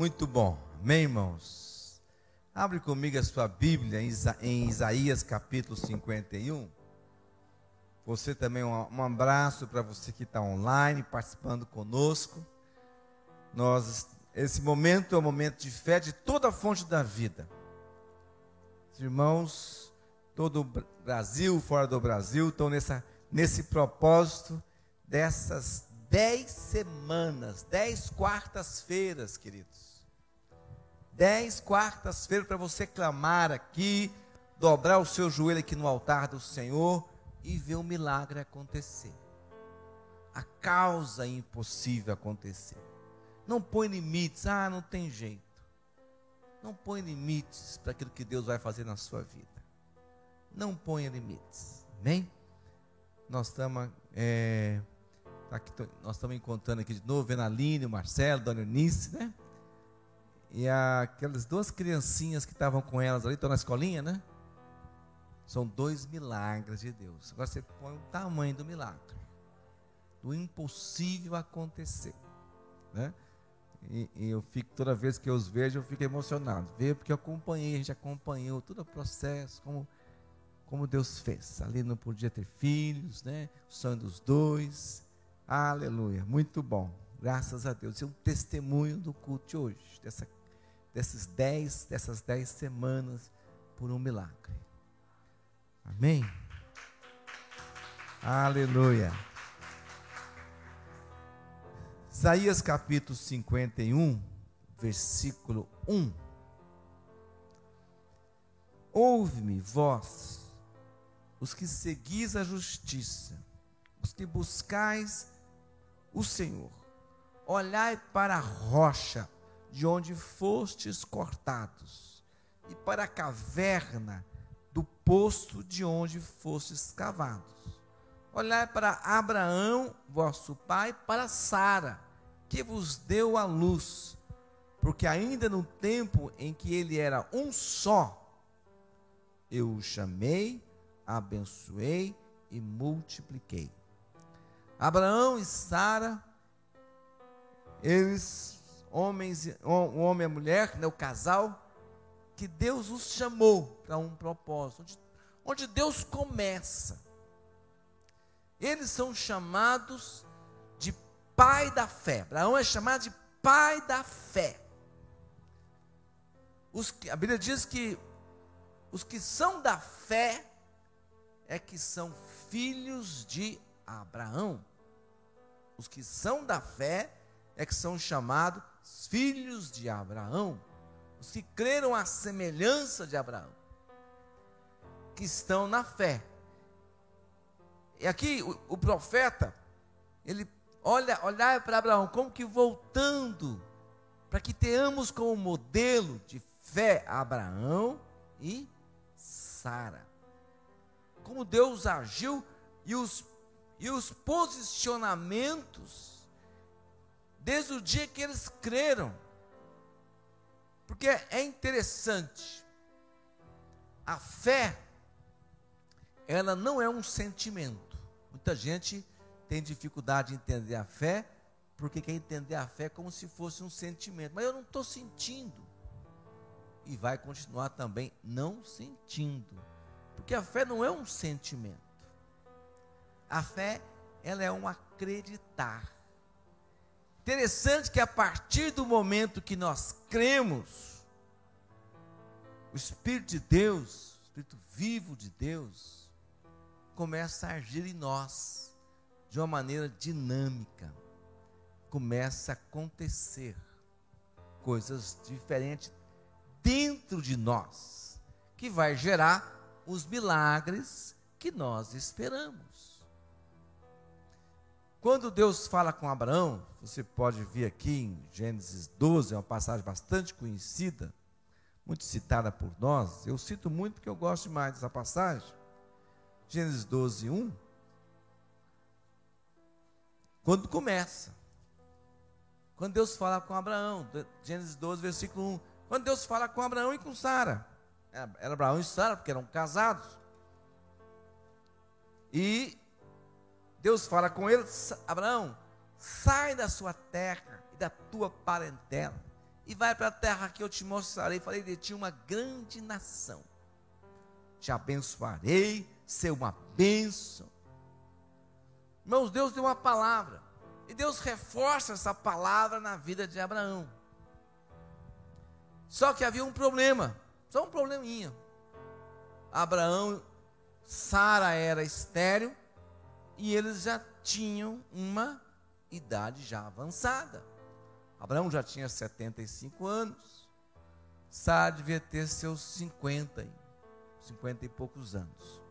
Muito bom. Amém, irmãos? Abre comigo a sua Bíblia em Isaías capítulo 51. Você também, um abraço para você que está online, participando conosco. Nós, esse momento é o momento de fé de toda a fonte da vida. irmãos, todo o Brasil, fora do Brasil, estão nessa, nesse propósito dessas dez semanas, dez quartas-feiras, queridos. Dez quartas-feiras para você clamar aqui, dobrar o seu joelho aqui no altar do Senhor e ver o milagre acontecer. A causa impossível acontecer. Não põe limites, ah, não tem jeito. Não põe limites para aquilo que Deus vai fazer na sua vida. Não ponha limites. Amém? Nós estamos. É Tá nós estamos encontrando aqui de novo, vendo a Aline, o Marcelo, Dona Eunice, né? E aquelas duas criancinhas que estavam com elas ali, estão na escolinha, né? São dois milagres de Deus. Agora você põe o tamanho do milagre. Do impossível acontecer. Né? E, e, eu fico, toda vez que eu os vejo, eu fico emocionado. Veio porque eu acompanhei, a gente acompanhou todo o processo, como, como Deus fez. Ali não podia ter filhos, né? O sonho dos dois. Aleluia, muito bom. Graças a Deus. É um testemunho do culto de hoje, dessa, desses dez, dessas dez semanas por um milagre. Amém? Aleluia. Isaías capítulo 51, versículo 1. Ouve-me, vós, os que seguis a justiça, os que buscais o Senhor. Olhai para a rocha de onde fostes cortados, e para a caverna do poço de onde fostes cavados. Olhai para Abraão, vosso pai, para Sara, que vos deu a luz, porque ainda no tempo em que ele era um só, eu o chamei, abençoei e multipliquei. Abraão e Sara, eles, homens, o homem e a mulher, né, o casal, que Deus os chamou para um propósito, onde, onde Deus começa. Eles são chamados de pai da fé. Abraão é chamado de pai da fé. Os, a Bíblia diz que os que são da fé é que são filhos de Abraão os que são da fé é que são chamados filhos de Abraão, os que creram à semelhança de Abraão, que estão na fé. E aqui o, o profeta, ele olha, olhar para Abraão como que voltando para que tenhamos como modelo de fé Abraão e Sara. Como Deus agiu e os e os posicionamentos desde o dia que eles creram. Porque é interessante. A fé ela não é um sentimento. Muita gente tem dificuldade de entender a fé, porque quer entender a fé como se fosse um sentimento. Mas eu não estou sentindo. E vai continuar também não sentindo. Porque a fé não é um sentimento. A fé, ela é um acreditar. Interessante que a partir do momento que nós cremos, o Espírito de Deus, o Espírito vivo de Deus, começa a agir em nós de uma maneira dinâmica. Começa a acontecer coisas diferentes dentro de nós, que vai gerar os milagres que nós esperamos. Quando Deus fala com Abraão, você pode ver aqui em Gênesis 12, é uma passagem bastante conhecida, muito citada por nós. Eu cito muito porque eu gosto mais dessa passagem. Gênesis 12, 1. Quando começa. Quando Deus fala com Abraão, Gênesis 12, versículo 1. Quando Deus fala com Abraão e com Sara. Era Abraão e Sara, porque eram casados. E Deus fala com ele: Abraão, sai da sua terra e da tua parentela e vai para a terra que eu te mostrarei. Falei de ti uma grande nação. Te abençoarei, ser uma bênção. Irmãos, Deus deu uma palavra. E Deus reforça essa palavra na vida de Abraão. Só que havia um problema, só um probleminha. Abraão, Sara era estéril e eles já tinham uma idade já avançada. Abraão já tinha 75 anos. Sara devia ter seus 50, 50 e poucos anos.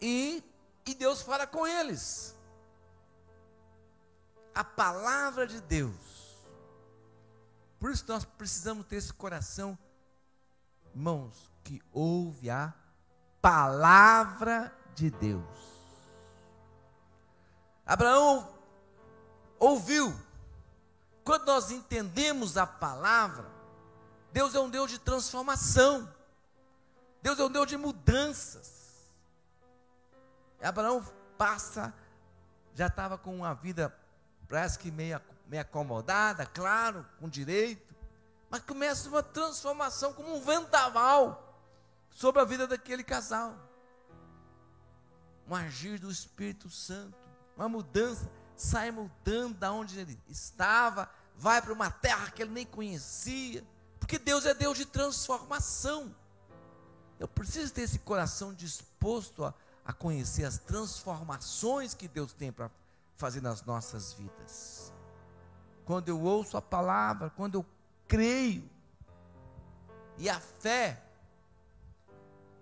E, e Deus fala com eles. A palavra de Deus. Por isso nós precisamos ter esse coração, irmãos, que ouve a palavra de Deus. Abraão ouviu quando nós entendemos a palavra, Deus é um Deus de transformação. Deus é um Deus de mudanças. Abraão passa, já estava com uma vida, parece que meio, meio acomodada, claro, com direito, mas começa uma transformação como um vendaval sobre a vida daquele casal. Um agir do Espírito Santo, uma mudança sai mudando da onde ele estava, vai para uma terra que ele nem conhecia, porque Deus é Deus de transformação. Eu preciso ter esse coração disposto a, a conhecer as transformações que Deus tem para fazer nas nossas vidas. Quando eu ouço a palavra, quando eu creio, e a fé,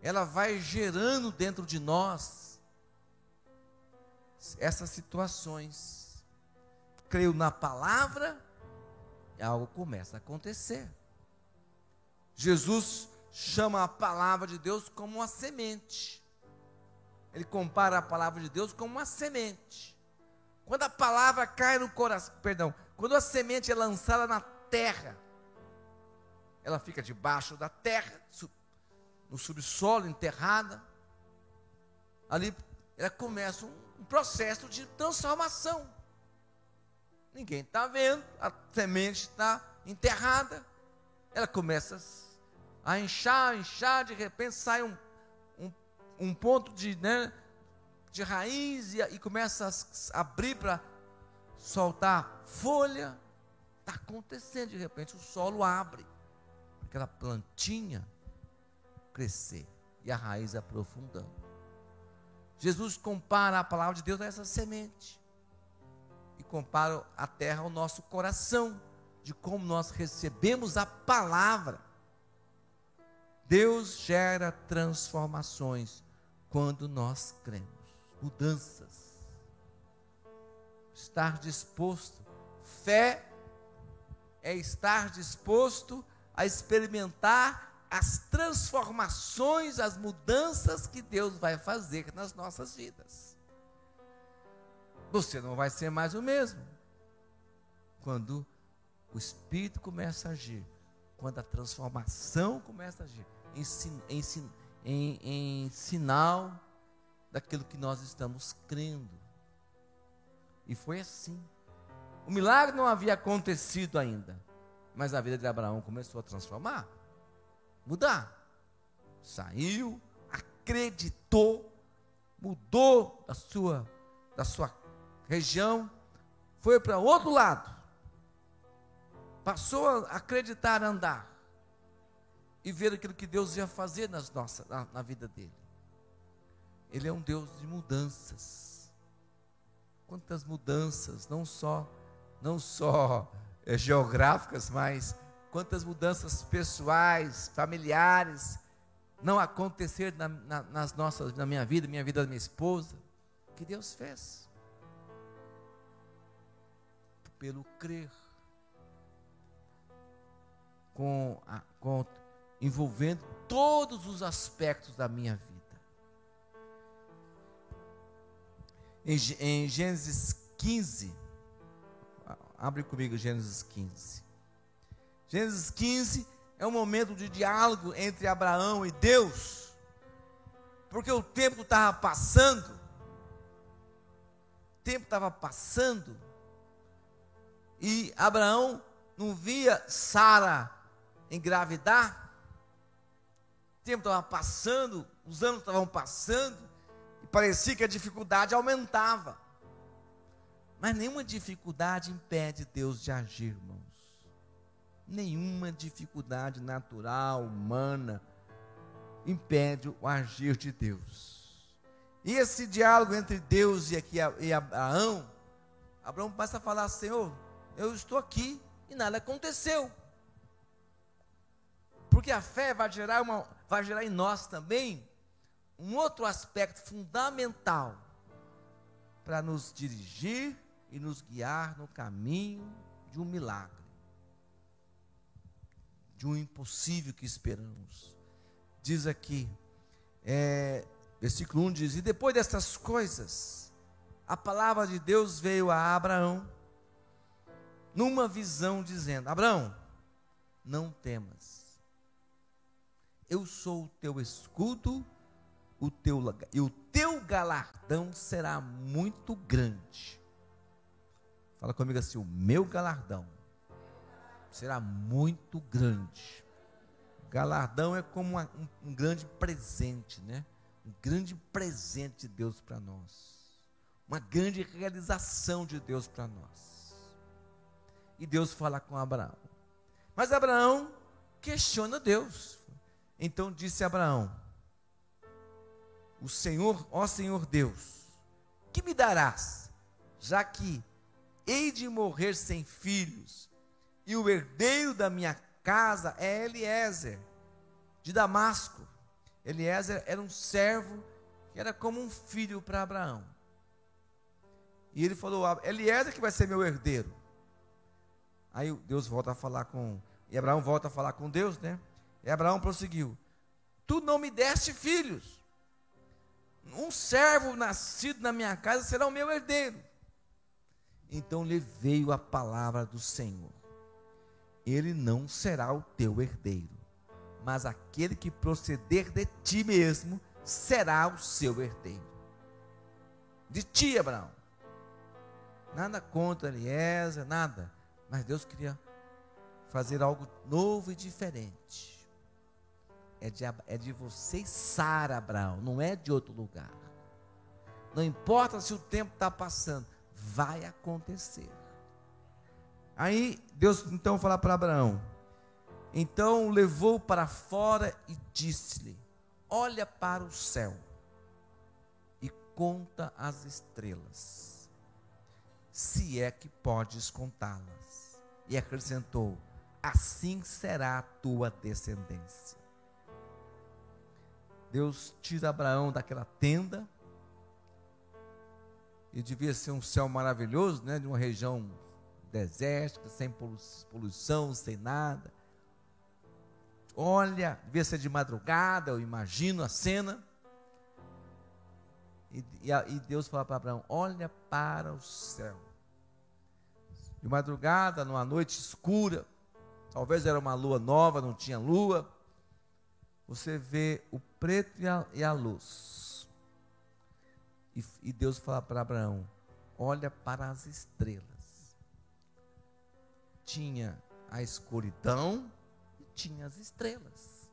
ela vai gerando dentro de nós essas situações. Creio na palavra algo começa a acontecer. Jesus chama a palavra de Deus como uma semente. Ele compara a palavra de Deus como uma semente. Quando a palavra cai no coração, perdão, quando a semente é lançada na terra, ela fica debaixo da terra, no subsolo, enterrada. Ali ela começa um um processo de transformação. Ninguém está vendo, a semente está enterrada, ela começa a inchar, inchar, de repente sai um, um, um ponto de, né, de raiz e, e começa a abrir para soltar folha. Está acontecendo, de repente o solo abre, aquela plantinha crescer e a raiz aprofundando. Jesus compara a palavra de Deus a essa semente. E compara a terra ao nosso coração, de como nós recebemos a palavra. Deus gera transformações quando nós cremos, mudanças. Estar disposto, fé é estar disposto a experimentar as transformações, as mudanças que Deus vai fazer nas nossas vidas. Você não vai ser mais o mesmo. Quando o Espírito começa a agir, quando a transformação começa a agir, em, em, em, em sinal daquilo que nós estamos crendo. E foi assim. O milagre não havia acontecido ainda, mas a vida de Abraão começou a transformar mudar. Saiu, acreditou, mudou da sua, da sua região, foi para outro lado, passou a acreditar, andar e ver aquilo que Deus ia fazer nas nossas, na, na vida dele. Ele é um Deus de mudanças. Quantas mudanças, não só, não só é, geográficas, mas quantas mudanças pessoais, familiares não aconteceram na, na, nas nossas, na minha vida, minha vida da minha esposa, que Deus fez. Pelo crer. Com, a, com envolvendo todos os aspectos da minha vida. Em, em Gênesis 15, abre comigo Gênesis 15. Gênesis 15 é um momento de diálogo entre Abraão e Deus, porque o tempo estava passando, o tempo estava passando, e Abraão não via Sara engravidar? O tempo estava passando, os anos estavam passando, e parecia que a dificuldade aumentava. Mas nenhuma dificuldade impede Deus de agir, irmãos. Nenhuma dificuldade natural, humana, impede o agir de Deus. E esse diálogo entre Deus e, aqui, e Abraão, Abraão começa a falar: Senhor, eu estou aqui e nada aconteceu. Porque a fé vai gerar, uma, vai gerar em nós também um outro aspecto fundamental para nos dirigir e nos guiar no caminho de um milagre, de um impossível que esperamos. Diz aqui, é, versículo 1 diz: E depois dessas coisas, a palavra de Deus veio a Abraão, numa visão, dizendo: Abraão, não temas, eu sou o teu escudo, o teu, e o teu galardão será muito grande. Fala comigo assim: o meu galardão será muito grande. Galardão é como uma, um, um grande presente, né? Um grande presente de Deus para nós. Uma grande realização de Deus para nós. E Deus fala com Abraão. Mas Abraão questiona Deus. Então disse Abraão: O Senhor, ó Senhor Deus, que me darás, já que hei de morrer sem filhos, e o herdeiro da minha casa é Eliezer, de Damasco. Eliezer era um servo que era como um filho para Abraão. E ele falou: Eliezer que vai ser meu herdeiro. Aí Deus volta a falar com. E Abraão volta a falar com Deus, né? E Abraão prosseguiu: Tu não me deste filhos. Um servo nascido na minha casa será o meu herdeiro. Então lhe veio a palavra do Senhor: Ele não será o teu herdeiro, mas aquele que proceder de ti mesmo será o seu herdeiro. De ti, Abraão. Nada contra Eliezer, nada. Mas Deus queria fazer algo novo e diferente. É de, é de você e Sara, Abraão, não é de outro lugar. Não importa se o tempo está passando, vai acontecer. Aí Deus então fala para Abraão: então levou para fora e disse-lhe: Olha para o céu e conta as estrelas, se é que podes contá-las. E acrescentou: Assim será a tua descendência. Deus tira Abraão daquela tenda e devia ser um céu maravilhoso, né? De uma região desértica, sem poluição, sem nada. Olha, devia ser de madrugada, eu imagino a cena. E, e, e Deus fala para Abraão: Olha para o céu. De madrugada, numa noite escura, talvez era uma lua nova, não tinha lua. Você vê o preto e a, e a luz e, e Deus fala para Abraão: olha para as estrelas. Tinha a escuridão e tinha as estrelas.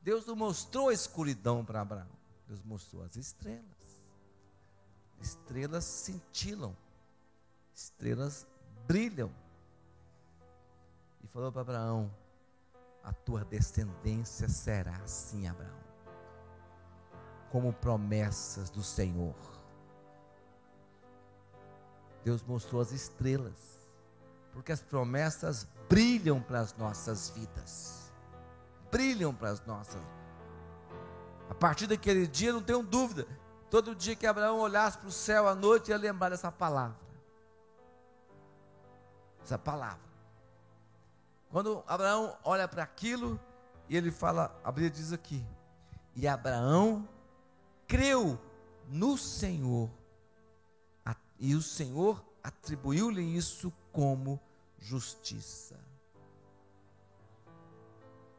Deus não mostrou a escuridão para Abraão, Deus mostrou as estrelas. Estrelas cintilam, estrelas brilham. E falou para Abraão: a tua descendência será assim, Abraão como promessas do Senhor. Deus mostrou as estrelas, porque as promessas brilham para as nossas vidas. Brilham para as nossas. A partir daquele dia, não tenho dúvida, todo dia que Abraão olhasse para o céu à noite, ia lembrar dessa palavra. Essa palavra. Quando Abraão olha para aquilo, e ele fala, a Bíblia diz aqui, e Abraão creu no Senhor e o Senhor atribuiu-lhe isso como justiça.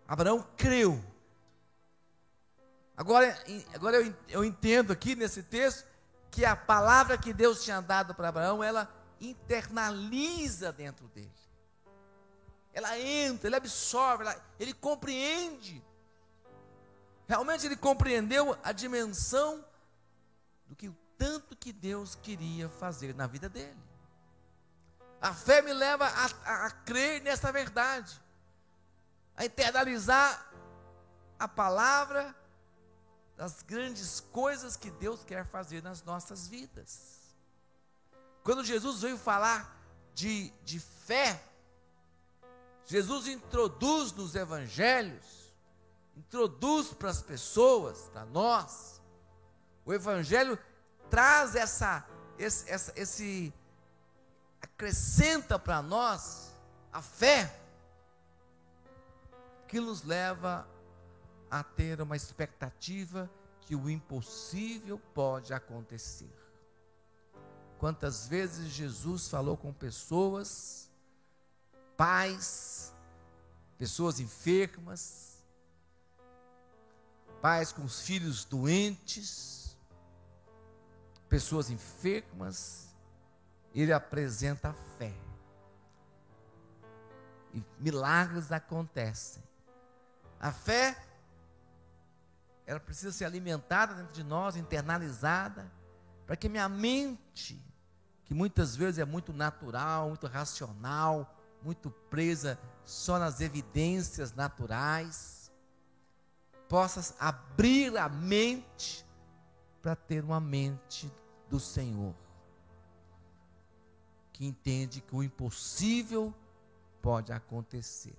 Abraão creu. Agora, agora eu, eu entendo aqui nesse texto que a palavra que Deus tinha dado para Abraão, ela internaliza dentro dele. Ela entra, ele absorve, ela, ele compreende. Realmente ele compreendeu a dimensão do que o tanto que Deus queria fazer na vida dele. A fé me leva a, a, a crer nessa verdade, a internalizar a palavra das grandes coisas que Deus quer fazer nas nossas vidas. Quando Jesus veio falar de, de fé, Jesus introduz nos evangelhos, introduz para as pessoas, para nós, o evangelho traz essa, esse, essa, esse acrescenta para nós a fé que nos leva a ter uma expectativa que o impossível pode acontecer. Quantas vezes Jesus falou com pessoas, pais, pessoas enfermas, pais com os filhos doentes, pessoas enfermas, ele apresenta a fé. E milagres acontecem. A fé, ela precisa ser alimentada dentro de nós, internalizada, para que minha mente, que muitas vezes é muito natural, muito racional, muito presa só nas evidências naturais, possa abrir a mente para ter uma mente do Senhor que entende que o impossível pode acontecer.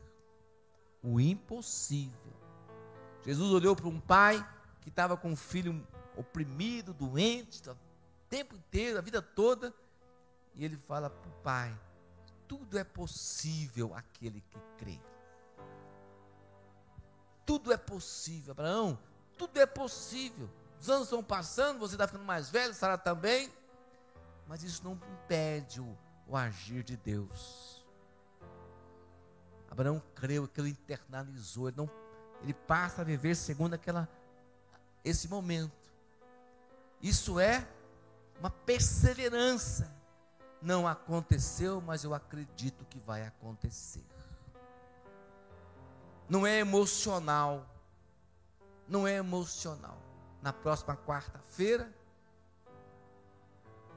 O impossível. Jesus olhou para um pai que estava com um filho oprimido, doente, o tempo inteiro, a vida toda, e ele fala para o pai: tudo é possível aquele que crê. Tudo é possível, Abraão, tudo é possível. Os anos estão passando, você está ficando mais velho, Sara também, mas isso não impede o, o agir de Deus. Abraão creu, que ele internalizou, ele, não, ele passa a viver segundo aquela, esse momento. Isso é uma perseverança. Não aconteceu, mas eu acredito que vai acontecer. Não é emocional. Não é emocional. Na próxima quarta-feira,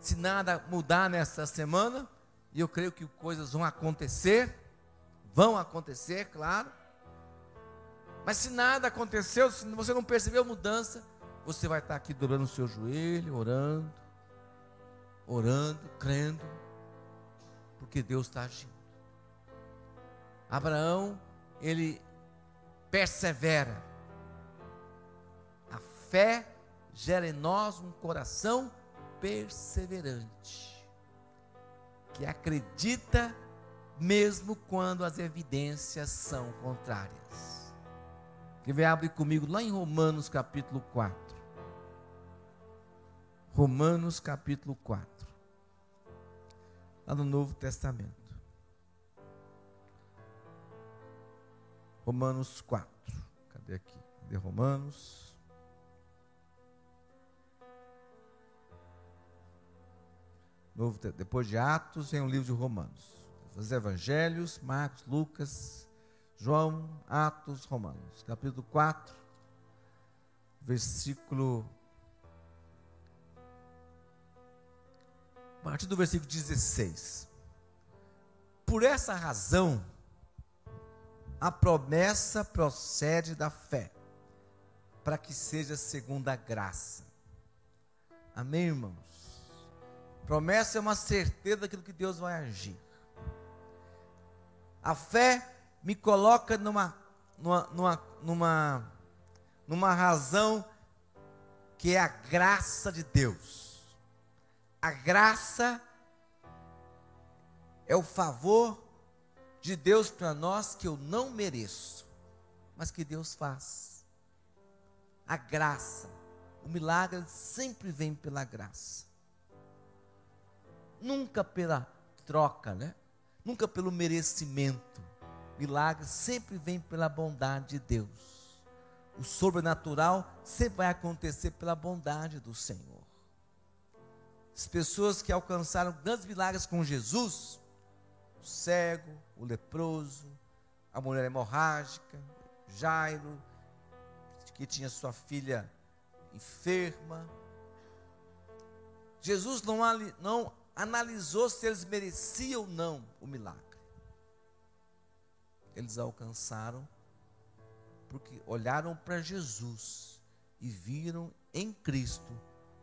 se nada mudar nessa semana, e eu creio que coisas vão acontecer, vão acontecer, claro. Mas se nada aconteceu, se você não percebeu mudança, você vai estar aqui dobrando o seu joelho, orando, orando, crendo, porque Deus está agindo. Abraão, ele persevera. A fé gera em nós um coração perseverante que acredita mesmo quando as evidências são contrárias. Que vem abre comigo lá em Romanos capítulo 4. Romanos capítulo 4. Lá no Novo Testamento. Romanos 4. Cadê aqui? Cadê Romanos? Novo, depois de Atos, vem o livro de Romanos. Os Evangelhos, Marcos, Lucas, João, Atos, Romanos. Capítulo 4, versículo. A partir do versículo 16. Por essa razão, a promessa procede da fé, para que seja segundo a graça. Amém, irmãos? Promessa é uma certeza daquilo que Deus vai agir. A fé me coloca numa, numa, numa, numa, numa razão que é a graça de Deus. A graça é o favor de Deus para nós que eu não mereço, mas que Deus faz. A graça, o milagre sempre vem pela graça nunca pela troca, né? Nunca pelo merecimento. Milagre sempre vem pela bondade de Deus. O sobrenatural sempre vai acontecer pela bondade do Senhor. as pessoas que alcançaram grandes milagres com Jesus, o cego, o leproso, a mulher hemorrágica, Jairo, que tinha sua filha enferma. Jesus não, não analisou se eles mereciam ou não o milagre. Eles alcançaram porque olharam para Jesus e viram em Cristo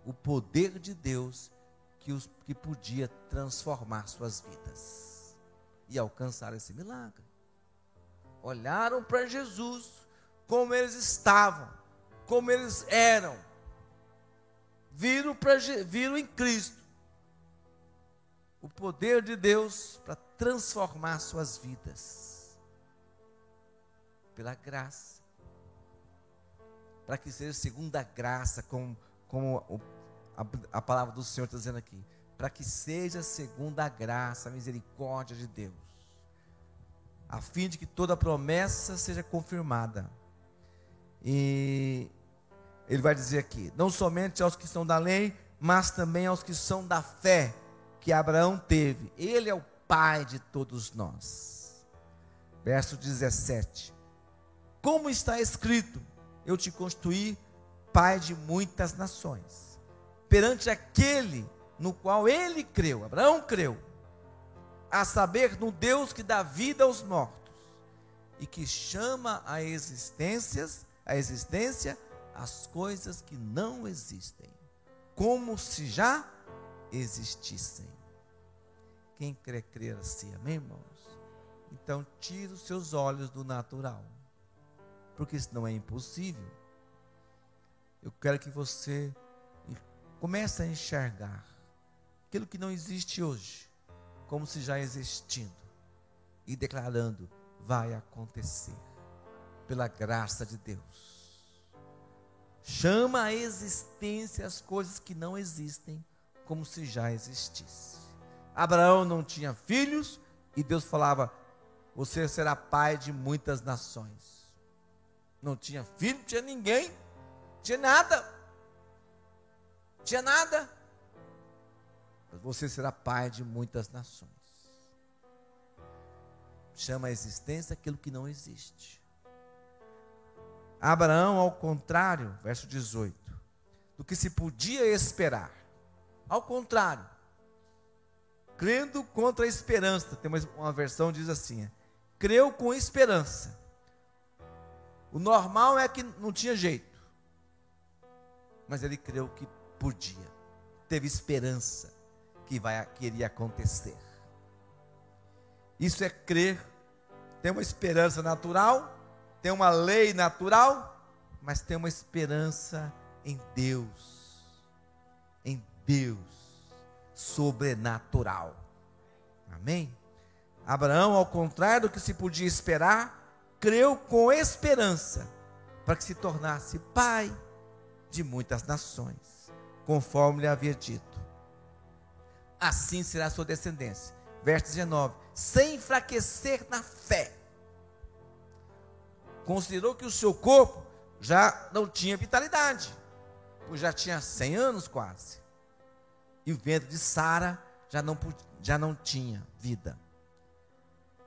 o poder de Deus que, os, que podia transformar suas vidas e alcançar esse milagre. Olharam para Jesus como eles estavam, como eles eram, viram, pra, viram em Cristo o poder de Deus para transformar suas vidas, pela graça, para que seja segundo a graça, como, como a, a palavra do Senhor está dizendo aqui, para que seja segundo a graça, a misericórdia de Deus, a fim de que toda promessa seja confirmada. E ele vai dizer aqui: não somente aos que são da lei, mas também aos que são da fé que Abraão teve. Ele é o pai de todos nós. Verso 17: Como está escrito: Eu te constituí pai de muitas nações, perante aquele no qual ele creu, Abraão creu, a saber, no Deus que dá vida aos mortos e que chama a existências, a existência as coisas que não existem, como se já existissem. Quem crê, crer assim, amém, irmãos? Então, tire os seus olhos do natural, porque isso não é impossível. Eu quero que você comece a enxergar aquilo que não existe hoje, como se já existindo, e declarando: vai acontecer, pela graça de Deus. Chama a existência as coisas que não existem como se já existisse. Abraão não tinha filhos e Deus falava: Você será pai de muitas nações. Não tinha filho, não tinha ninguém, tinha nada. Tinha nada. Mas você será pai de muitas nações. Chama a existência aquilo que não existe. Abraão, ao contrário, verso 18, do que se podia esperar ao contrário, crendo contra a esperança. Tem uma, versão que diz assim: é, creu com esperança. O normal é que não tinha jeito, mas ele creu que podia, teve esperança que, vai, que iria acontecer. Isso é crer, tem uma esperança natural, tem uma lei natural, mas tem uma esperança em Deus Deus sobrenatural. Amém? Abraão, ao contrário do que se podia esperar, creu com esperança para que se tornasse pai de muitas nações, conforme lhe havia dito. Assim será a sua descendência. Verso 19: sem enfraquecer na fé. Considerou que o seu corpo já não tinha vitalidade, pois já tinha 100 anos quase e o ventre de Sara já não, já não tinha vida.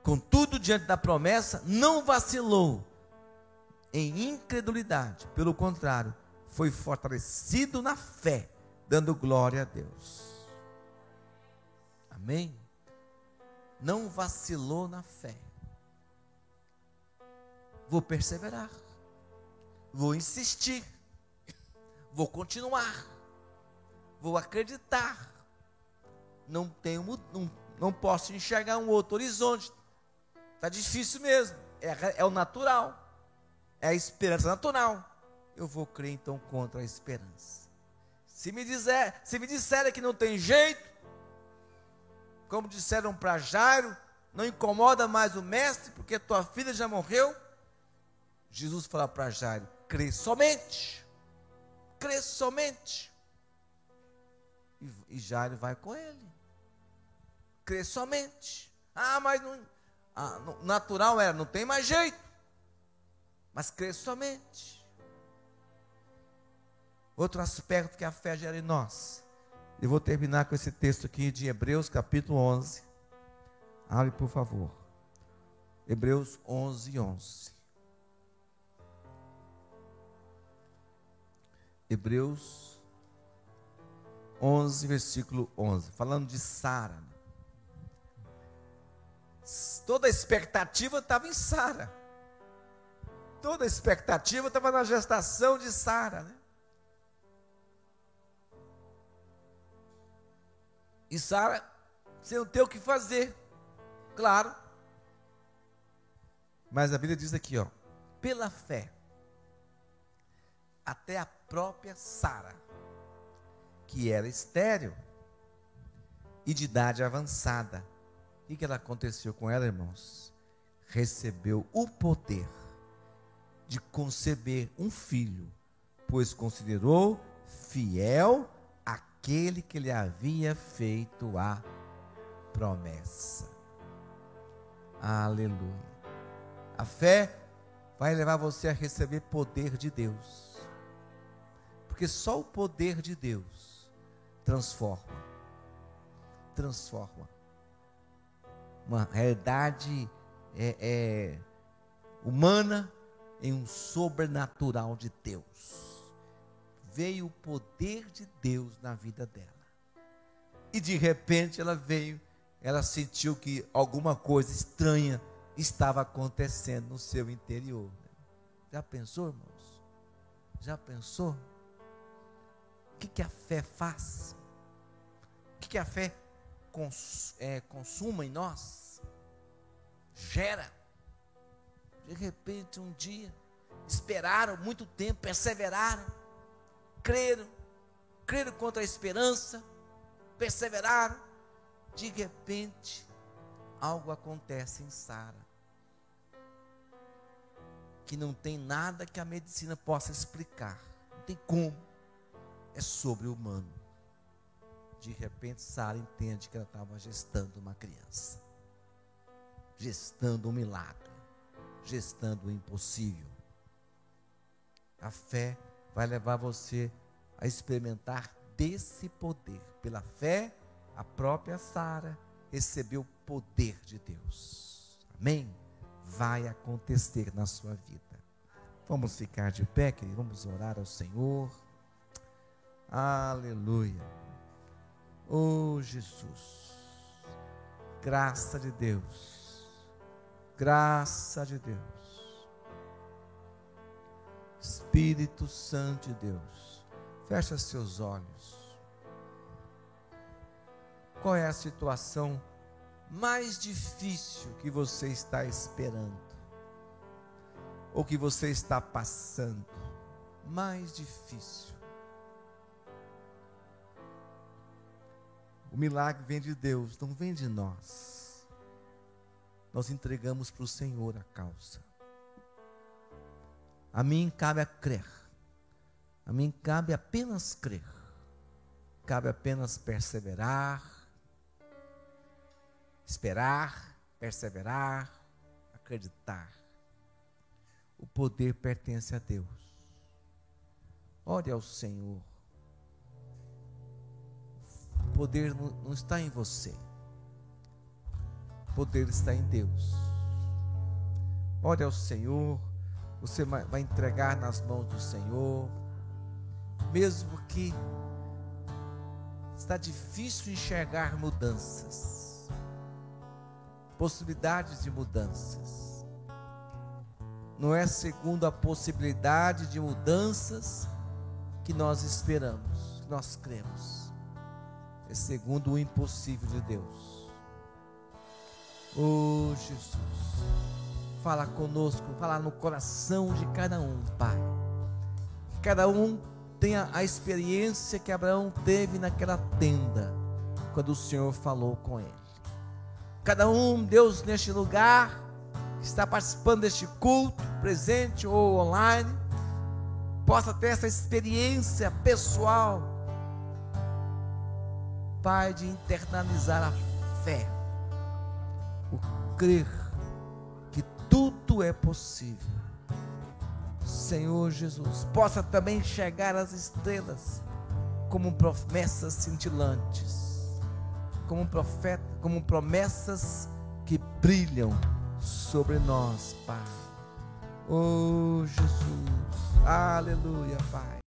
Contudo, diante da promessa, não vacilou em incredulidade, pelo contrário, foi fortalecido na fé, dando glória a Deus. Amém? Não vacilou na fé. Vou perseverar, vou insistir, vou continuar vou acreditar. Não tenho, não, não posso enxergar um outro horizonte. Está difícil mesmo. É, é o natural. É a esperança natural. Eu vou crer então contra a esperança. Se me dizer, se me disserem que não tem jeito, como disseram para Jairo, não incomoda mais o mestre, porque tua filha já morreu. Jesus fala para Jairo: crê somente, crê somente. E, e Jairo vai com ele. Crê somente. Ah, mas não, ah, natural era, não tem mais jeito. Mas crê somente. Outro aspecto que a fé gera em nós Eu vou terminar com esse texto aqui de Hebreus capítulo 11. Abre, por favor. Hebreus 11, 11. Hebreus 11, versículo 11. Falando de Sara. Toda a expectativa estava em Sara. Toda a expectativa estava na gestação de Sara, né? E Sara, sem ter o que fazer, claro. Mas a Bíblia diz aqui, ó, pela fé, até a própria Sara, que era estéril e de idade avançada. O que ela aconteceu com ela, irmãos? Recebeu o poder de conceber um filho, pois considerou fiel aquele que lhe havia feito a promessa. Aleluia. A fé vai levar você a receber poder de Deus. Porque só o poder de Deus transforma. Transforma. Uma realidade é, é, humana em um sobrenatural de Deus veio o poder de Deus na vida dela. E de repente ela veio, ela sentiu que alguma coisa estranha estava acontecendo no seu interior. Já pensou, irmãos? Já pensou? O que, que a fé faz? O que, que a fé cons, é, consuma em nós? Gera. De repente, um dia, esperaram muito tempo, perseveraram creram, creram contra a esperança, perseveraram. De repente, algo acontece em Sara que não tem nada que a medicina possa explicar. Não tem como. É sobre o humano. De repente, Sara entende que ela estava gestando uma criança, gestando um milagre, gestando o impossível. A fé vai levar você a experimentar desse poder. Pela fé, a própria Sara recebeu o poder de Deus. Amém? Vai acontecer na sua vida. Vamos ficar de pé, querido, vamos orar ao Senhor. Aleluia. Oh Jesus. Graça de Deus. Graça de Deus. Espírito Santo de Deus, fecha seus olhos. Qual é a situação mais difícil que você está esperando? Ou que você está passando? Mais difícil. O milagre vem de Deus, não vem de nós. Nós entregamos para o Senhor a causa. A mim cabe a crer. A mim cabe apenas crer. Cabe apenas perseverar, esperar, perseverar, acreditar. O poder pertence a Deus. Ore ao Senhor. Poder não está em você. O poder está em Deus. Ore ao Senhor você vai entregar nas mãos do Senhor, mesmo que está difícil enxergar mudanças, possibilidades de mudanças. Não é segundo a possibilidade de mudanças que nós esperamos, que nós cremos. É segundo o impossível de Deus. Oh Jesus fala conosco, fala no coração de cada um, Pai. Que cada um tenha a experiência que Abraão teve naquela tenda, quando o Senhor falou com ele. Cada um, Deus, neste lugar, está participando deste culto, presente ou online, possa ter essa experiência pessoal, Pai, de internalizar a fé, o crer que tudo é possível. Senhor Jesus, possa também chegar às estrelas como promessas cintilantes, como profeta, como promessas que brilham sobre nós, Pai. Oh, Jesus. Aleluia, Pai.